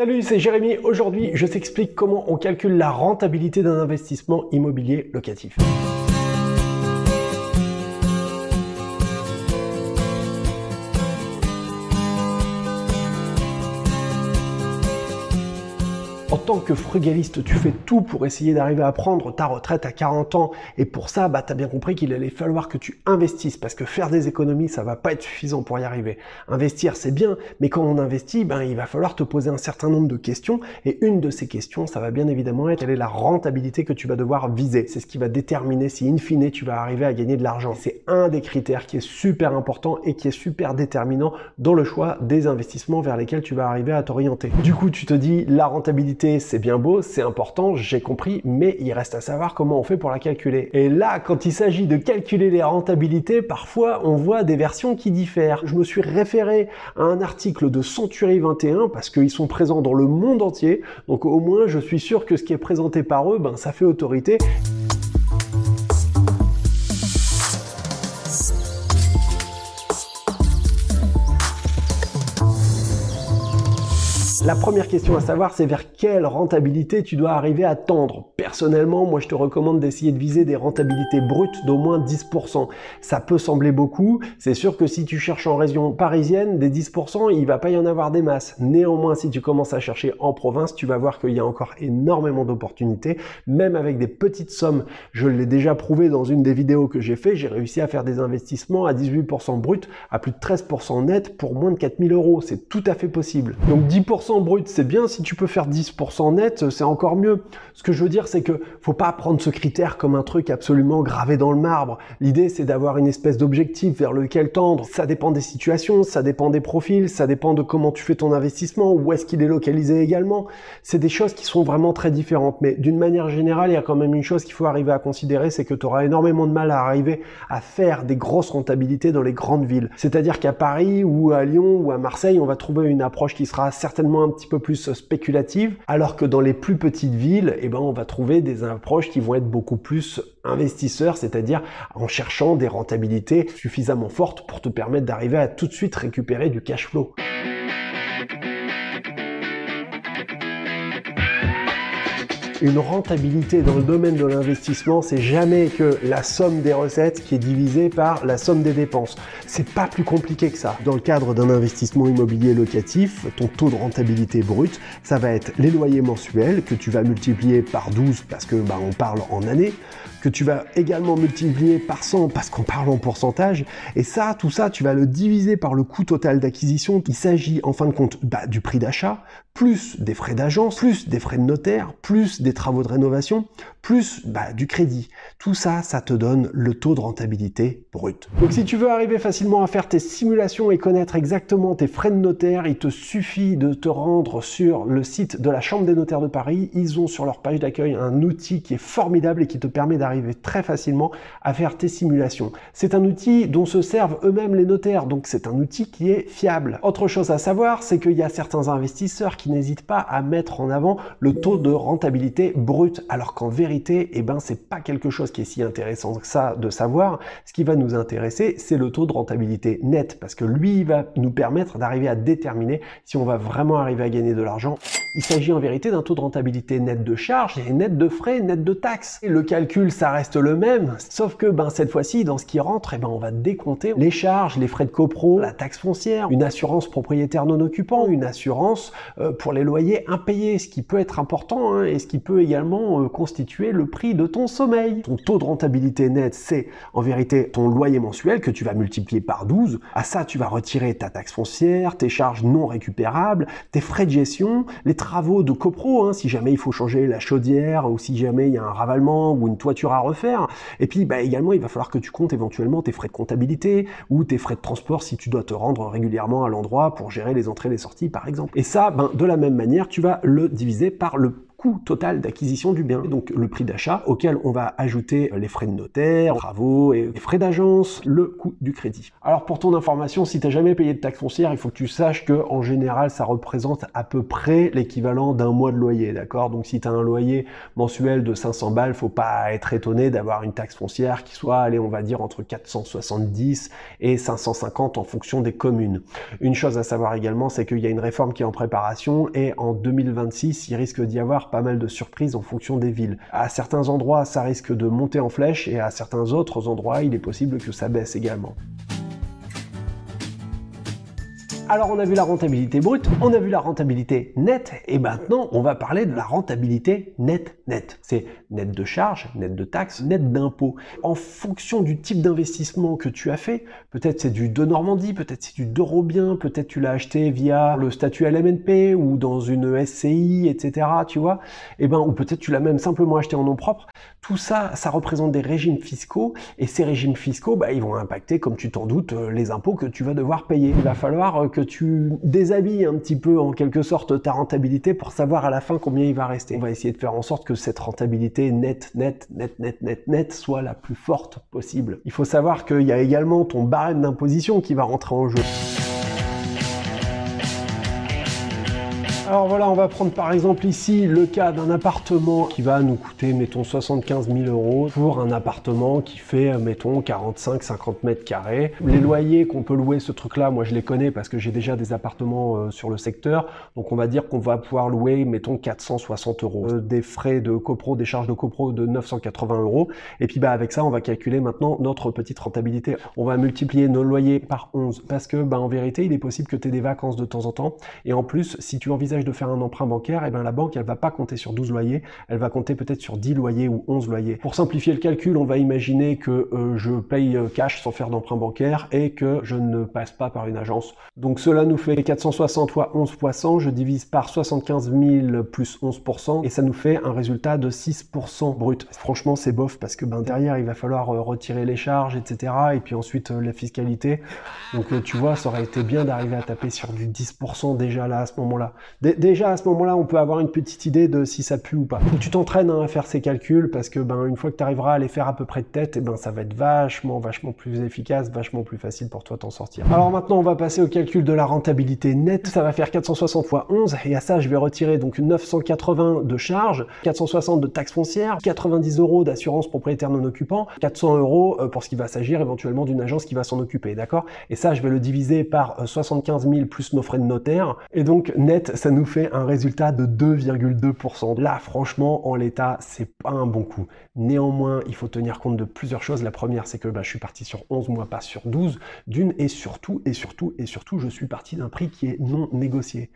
Salut, c'est Jérémy. Aujourd'hui, je t'explique comment on calcule la rentabilité d'un investissement immobilier locatif. Que frugaliste, tu fais tout pour essayer d'arriver à prendre ta retraite à 40 ans. Et pour ça, bah, tu as bien compris qu'il allait falloir que tu investisses parce que faire des économies, ça va pas être suffisant pour y arriver. Investir, c'est bien, mais quand on investit, ben, il va falloir te poser un certain nombre de questions. Et une de ces questions, ça va bien évidemment être quelle est la rentabilité que tu vas devoir viser? C'est ce qui va déterminer si in fine tu vas arriver à gagner de l'argent. C'est un des critères qui est super important et qui est super déterminant dans le choix des investissements vers lesquels tu vas arriver à t'orienter. Du coup, tu te dis la rentabilité c'est bien beau, c'est important, j'ai compris, mais il reste à savoir comment on fait pour la calculer. Et là, quand il s'agit de calculer les rentabilités, parfois on voit des versions qui diffèrent. Je me suis référé à un article de Century 21 parce qu'ils sont présents dans le monde entier, donc au moins je suis sûr que ce qui est présenté par eux, ben ça fait autorité. La première question à savoir, c'est vers quelle rentabilité tu dois arriver à tendre. Personnellement, moi je te recommande d'essayer de viser des rentabilités brutes d'au moins 10%. Ça peut sembler beaucoup, c'est sûr que si tu cherches en région parisienne, des 10%, il va pas y en avoir des masses. Néanmoins, si tu commences à chercher en province, tu vas voir qu'il y a encore énormément d'opportunités, même avec des petites sommes. Je l'ai déjà prouvé dans une des vidéos que j'ai fait, j'ai réussi à faire des investissements à 18% brut, à plus de 13% net pour moins de 4000 euros. C'est tout à fait possible. Donc 10% brut, c'est bien. Si tu peux faire 10% net, c'est encore mieux. Ce que je veux dire, c'est que faut pas prendre ce critère comme un truc absolument gravé dans le marbre. L'idée, c'est d'avoir une espèce d'objectif vers lequel tendre. Ça dépend des situations, ça dépend des profils, ça dépend de comment tu fais ton investissement, où est-ce qu'il est localisé également. C'est des choses qui sont vraiment très différentes. Mais d'une manière générale, il y a quand même une chose qu'il faut arriver à considérer, c'est que tu auras énormément de mal à arriver à faire des grosses rentabilités dans les grandes villes. C'est-à-dire qu'à Paris ou à Lyon ou à Marseille, on va trouver une approche qui sera certainement un petit peu plus spéculative, alors que dans les plus petites villes, eh ben, on va trouver des approches qui vont être beaucoup plus investisseurs, c'est-à-dire en cherchant des rentabilités suffisamment fortes pour te permettre d'arriver à tout de suite récupérer du cash flow. Une rentabilité dans le domaine de l'investissement, c'est jamais que la somme des recettes qui est divisée par la somme des dépenses. C'est pas plus compliqué que ça. Dans le cadre d'un investissement immobilier locatif, ton taux de rentabilité brut, ça va être les loyers mensuels que tu vas multiplier par 12 parce que bah, on parle en années, que tu vas également multiplier par 100 parce qu'on parle en pourcentage. Et ça, tout ça, tu vas le diviser par le coût total d'acquisition. Il s'agit en fin de compte bah, du prix d'achat, plus des frais d'agence, plus des frais de notaire, plus des travaux de rénovation, plus bah, du crédit. Tout ça, ça te donne le taux de rentabilité brut. Donc si tu veux arriver facilement à faire tes simulations et connaître exactement tes frais de notaire, il te suffit de te rendre sur le site de la Chambre des notaires de Paris. Ils ont sur leur page d'accueil un outil qui est formidable et qui te permet d'arriver très facilement à faire tes simulations. C'est un outil dont se servent eux-mêmes les notaires, donc c'est un outil qui est fiable. Autre chose à savoir, c'est qu'il y a certains investisseurs qui n'hésitent pas à mettre en avant le taux de rentabilité brut, alors qu'en vérité, eh ben, c'est pas quelque chose qui est si intéressant que ça de savoir. Ce qui va nous intéresser, c'est le taux de rentabilité net, parce que lui, il va nous permettre d'arriver à déterminer si on va vraiment arriver à gagner de l'argent. Il s'agit en vérité d'un taux de rentabilité net de charge et net de frais, net de taxes. Et le calcul, ça reste le même, sauf que ben, cette fois-ci, dans ce qui rentre, eh ben, on va décompter les charges, les frais de copro, la taxe foncière, une assurance propriétaire non occupant, une assurance euh, pour les loyers impayés, ce qui peut être important hein, et ce qui peut également euh, constituer le prix de ton sommeil. Ton taux de rentabilité net, c'est en vérité ton loyer mensuel que tu vas multiplier par 12. À ça, tu vas retirer ta taxe foncière, tes charges non récupérables, tes frais de gestion, les travaux de copro, hein, si jamais il faut changer la chaudière ou si jamais il y a un ravalement ou une toiture à refaire. Et puis bah, également, il va falloir que tu comptes éventuellement tes frais de comptabilité ou tes frais de transport si tu dois te rendre régulièrement à l'endroit pour gérer les entrées et les sorties par exemple. Et ça, ben, de la même manière, tu vas le diviser par le coût total d'acquisition du bien, donc le prix d'achat, auquel on va ajouter les frais de notaire, travaux et les frais d'agence, le coût du crédit. Alors pour ton information, si tu n'as jamais payé de taxe foncière, il faut que tu saches que en général, ça représente à peu près l'équivalent d'un mois de loyer, d'accord? Donc si tu as un loyer mensuel de 500 balles, faut pas être étonné d'avoir une taxe foncière qui soit, allez, on va dire entre 470 et 550 en fonction des communes. Une chose à savoir également, c'est qu'il y a une réforme qui est en préparation et en 2026, il risque d'y avoir pas mal de surprises en fonction des villes. À certains endroits, ça risque de monter en flèche et à certains autres endroits, il est possible que ça baisse également. Alors on a vu la rentabilité brute, on a vu la rentabilité nette, et maintenant on va parler de la rentabilité nette nette. C'est net de charges, net de taxes, net d'impôts. En fonction du type d'investissement que tu as fait, peut-être c'est du de Normandie, peut-être c'est du d'Eurobien, peut-être tu l'as acheté via le statut LMNP ou dans une SCI, etc. Tu vois, et eh ben ou peut-être tu l'as même simplement acheté en nom propre. Tout ça, ça représente des régimes fiscaux, et ces régimes fiscaux, bah, ils vont impacter, comme tu t'en doutes, les impôts que tu vas devoir payer. Il va falloir que tu déshabilles un petit peu en quelque sorte ta rentabilité pour savoir à la fin combien il va rester. On va essayer de faire en sorte que cette rentabilité nette, nette, nette, nette, nette, nette soit la plus forte possible. Il faut savoir qu'il y a également ton barème d'imposition qui va rentrer en jeu. Alors voilà, on va prendre par exemple ici le cas d'un appartement qui va nous coûter, mettons, 75 000 euros pour un appartement qui fait, mettons, 45-50 mètres carrés. Les loyers qu'on peut louer ce truc-là, moi je les connais parce que j'ai déjà des appartements euh, sur le secteur. Donc on va dire qu'on va pouvoir louer, mettons, 460 euros. Euh, des frais de copro, des charges de copro de 980 euros. Et puis bah avec ça, on va calculer maintenant notre petite rentabilité. On va multiplier nos loyers par 11 parce que bah en vérité, il est possible que tu aies des vacances de temps en temps. Et en plus, si tu envisages de faire un emprunt bancaire, et eh bien la banque, elle va pas compter sur 12 loyers, elle va compter peut-être sur 10 loyers ou 11 loyers. Pour simplifier le calcul, on va imaginer que euh, je paye euh, cash sans faire d'emprunt bancaire et que je ne passe pas par une agence. Donc cela nous fait 460 fois 11 fois 100, je divise par 75 000 plus 11% et ça nous fait un résultat de 6% brut. Franchement, c'est bof parce que ben, derrière, il va falloir euh, retirer les charges, etc. Et puis ensuite la fiscalité. Donc tu vois, ça aurait été bien d'arriver à taper sur du 10% déjà là à ce moment-là déjà à ce moment-là, on peut avoir une petite idée de si ça pue ou pas. tu t'entraînes hein, à faire ces calculs parce que ben une fois que tu arriveras à les faire à peu près de tête, et eh ben ça va être vachement vachement plus efficace, vachement plus facile pour toi t'en sortir. Alors maintenant, on va passer au calcul de la rentabilité nette. Ça va faire 460 fois 11 et à ça, je vais retirer donc 980 de charges, 460 de taxes foncières, 90 euros d'assurance propriétaire non occupant, 400 euros euh, pour ce qui va s'agir éventuellement d'une agence qui va s'en occuper, d'accord? Et ça, je vais le diviser par 75 euh, 000 plus nos frais de notaire et donc net, ça nous fait un résultat de 2,2%. Là, franchement, en l'état, c'est pas un bon coup. Néanmoins, il faut tenir compte de plusieurs choses. La première, c'est que bah, je suis parti sur 11 mois, pas sur 12. D'une, et surtout, et surtout, et surtout, je suis parti d'un prix qui est non négocié.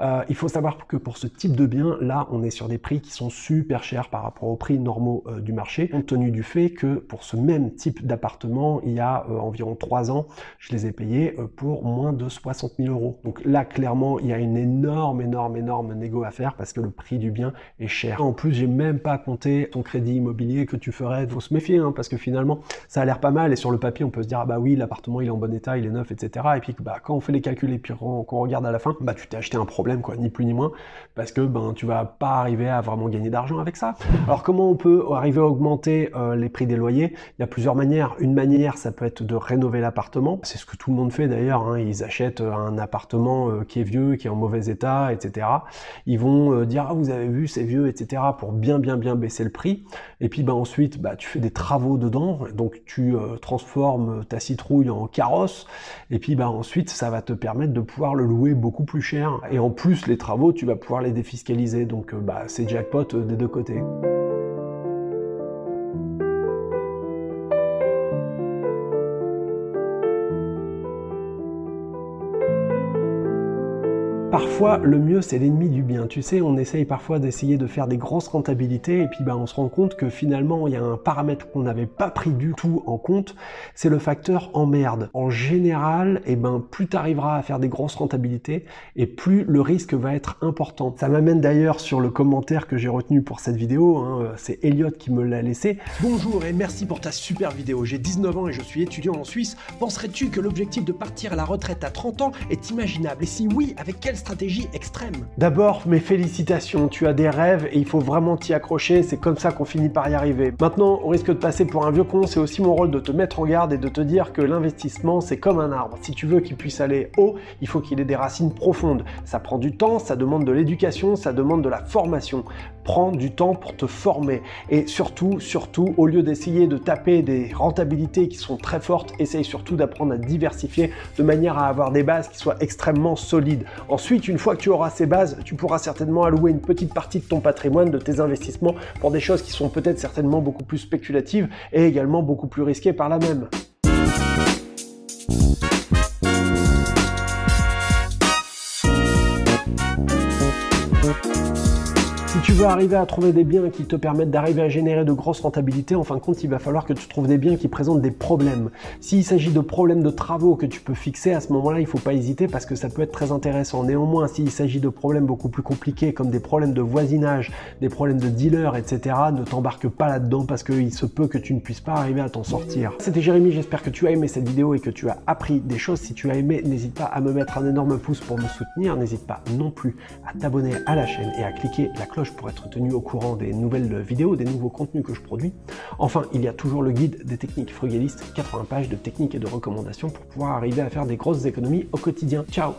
Euh, il faut savoir que pour ce type de bien, là, on est sur des prix qui sont super chers par rapport aux prix normaux euh, du marché, compte tenu du fait que pour ce même type d'appartement, il y a euh, environ 3 ans, je les ai payés pour moins de 60 000 euros. Donc là, clairement, il y a une énorme, énorme, énorme négo à faire parce que le prix du bien est cher. En plus, j'ai même pas compté ton crédit immobilier que tu ferais. Faut se méfier, hein, parce que finalement, ça a l'air pas mal, et sur le papier, on peut se dire, ah bah oui, l'appartement, il est en bon état, il est neuf, etc. Et puis, bah, quand on fait les calculs et qu'on regarde à la fin, bah, tu t'es acheté un problème, quoi, ni plus ni moins, parce que, ben, tu vas pas arriver à vraiment gagner d'argent avec ça. Alors, comment on peut arriver à augmenter euh, les prix des loyers? Il y a plusieurs manières. Une manière, ça peut être de rénover l'appartement. C'est ce que tout le monde fait d'ailleurs. Hein. Ils achètent un appartement euh, qui est vieux, qui est en mauvais état, etc. Ils vont euh, dire, ah, vous avez vu, c'est vieux, etc. pour bien, bien, bien baisser le prix. Et puis, bah, ensuite, bah, tu fais des travaux dedans, donc tu euh, transformes ta citrouille en carrosse, et puis bah, ensuite, ça va te permettre de pouvoir le louer beaucoup plus cher. Et en plus, les travaux, tu vas pouvoir les défiscaliser, donc euh, bah, c'est jackpot euh, des deux côtés. Le mieux, c'est l'ennemi du bien. Tu sais, on essaye parfois d'essayer de faire des grosses rentabilités et puis bah, on se rend compte que finalement, il y a un paramètre qu'on n'avait pas pris du tout en compte, c'est le facteur emmerde. En général, et eh ben, plus tu arriveras à faire des grosses rentabilités et plus le risque va être important. Ça m'amène d'ailleurs sur le commentaire que j'ai retenu pour cette vidéo, hein. c'est Elliot qui me l'a laissé. Bonjour et merci pour ta super vidéo. J'ai 19 ans et je suis étudiant en Suisse. Penserais-tu que l'objectif de partir à la retraite à 30 ans est imaginable? Et si oui, avec quelle stratégie extrême. D'abord, mes félicitations, tu as des rêves et il faut vraiment t'y accrocher, c'est comme ça qu'on finit par y arriver. Maintenant, au risque de passer pour un vieux con, c'est aussi mon rôle de te mettre en garde et de te dire que l'investissement, c'est comme un arbre. Si tu veux qu'il puisse aller haut, il faut qu'il ait des racines profondes. Ça prend du temps, ça demande de l'éducation, ça demande de la formation. Prends du temps pour te former. Et surtout, surtout, au lieu d'essayer de taper des rentabilités qui sont très fortes, essaye surtout d'apprendre à diversifier de manière à avoir des bases qui soient extrêmement solides. Ensuite, une fois que tu auras ces bases, tu pourras certainement allouer une petite partie de ton patrimoine, de tes investissements, pour des choses qui sont peut-être certainement beaucoup plus spéculatives et également beaucoup plus risquées par la même. Veux arriver à trouver des biens qui te permettent d'arriver à générer de grosses rentabilités, en fin de compte, il va falloir que tu trouves des biens qui présentent des problèmes. S'il s'agit de problèmes de travaux que tu peux fixer, à ce moment-là, il ne faut pas hésiter parce que ça peut être très intéressant. Néanmoins, s'il s'agit de problèmes beaucoup plus compliqués, comme des problèmes de voisinage, des problèmes de dealers, etc., ne t'embarque pas là-dedans parce qu'il se peut que tu ne puisses pas arriver à t'en sortir. C'était Jérémy, j'espère que tu as aimé cette vidéo et que tu as appris des choses. Si tu as aimé, n'hésite pas à me mettre un énorme pouce pour me soutenir. N'hésite pas non plus à t'abonner à la chaîne et à cliquer la cloche être tenu au courant des nouvelles vidéos, des nouveaux contenus que je produis. Enfin, il y a toujours le guide des techniques frugalistes, 80 pages de techniques et de recommandations pour pouvoir arriver à faire des grosses économies au quotidien. Ciao